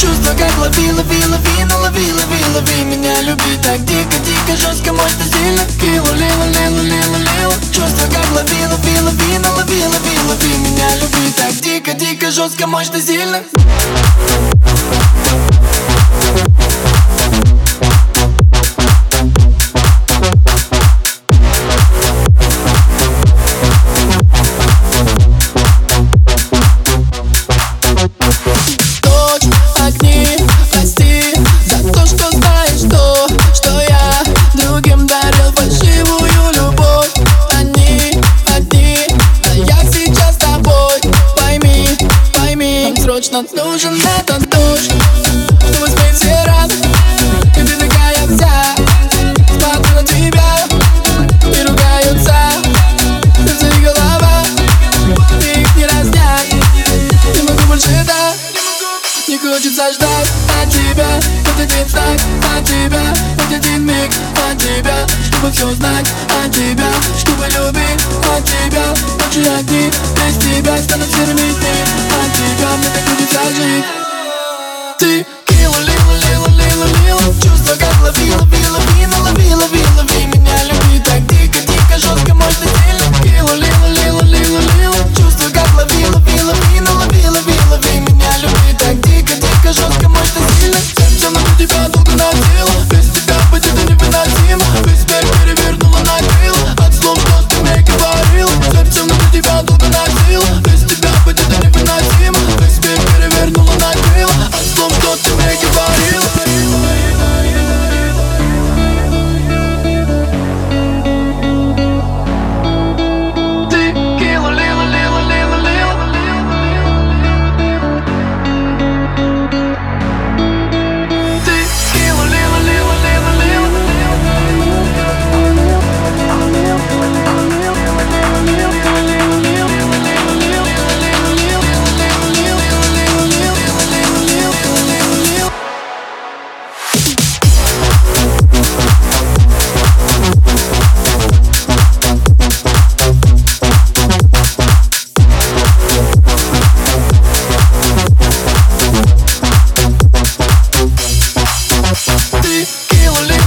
Чувство как лови, лови, лови, ну лови, лови, лови Меня люби так дико, дико, жестко, мощно, сильно Килу, лилу, лилу, лилу, лилу Чувство как лови, лови, лови, ну лови, лови, лови Меня люби так дико, дико, жестко, мощно, сильно Срочно нужен этот душ. Чтобы спеть все рады И ты такая вся. Смотрю на тебя И ругаются. Сердце и голова И их не разнять. Не могу больше так Не хочется ждать от тебя. Хоть один знак от тебя Хоть один миг от тебя. Чтобы все знать от тебя Чтобы любить от тебя. Ночи огни без тебя станут серыми дни От тебя. Мне так Ты кила, лила, лила, лила, лила Чувства как лови, Ты кила, лила,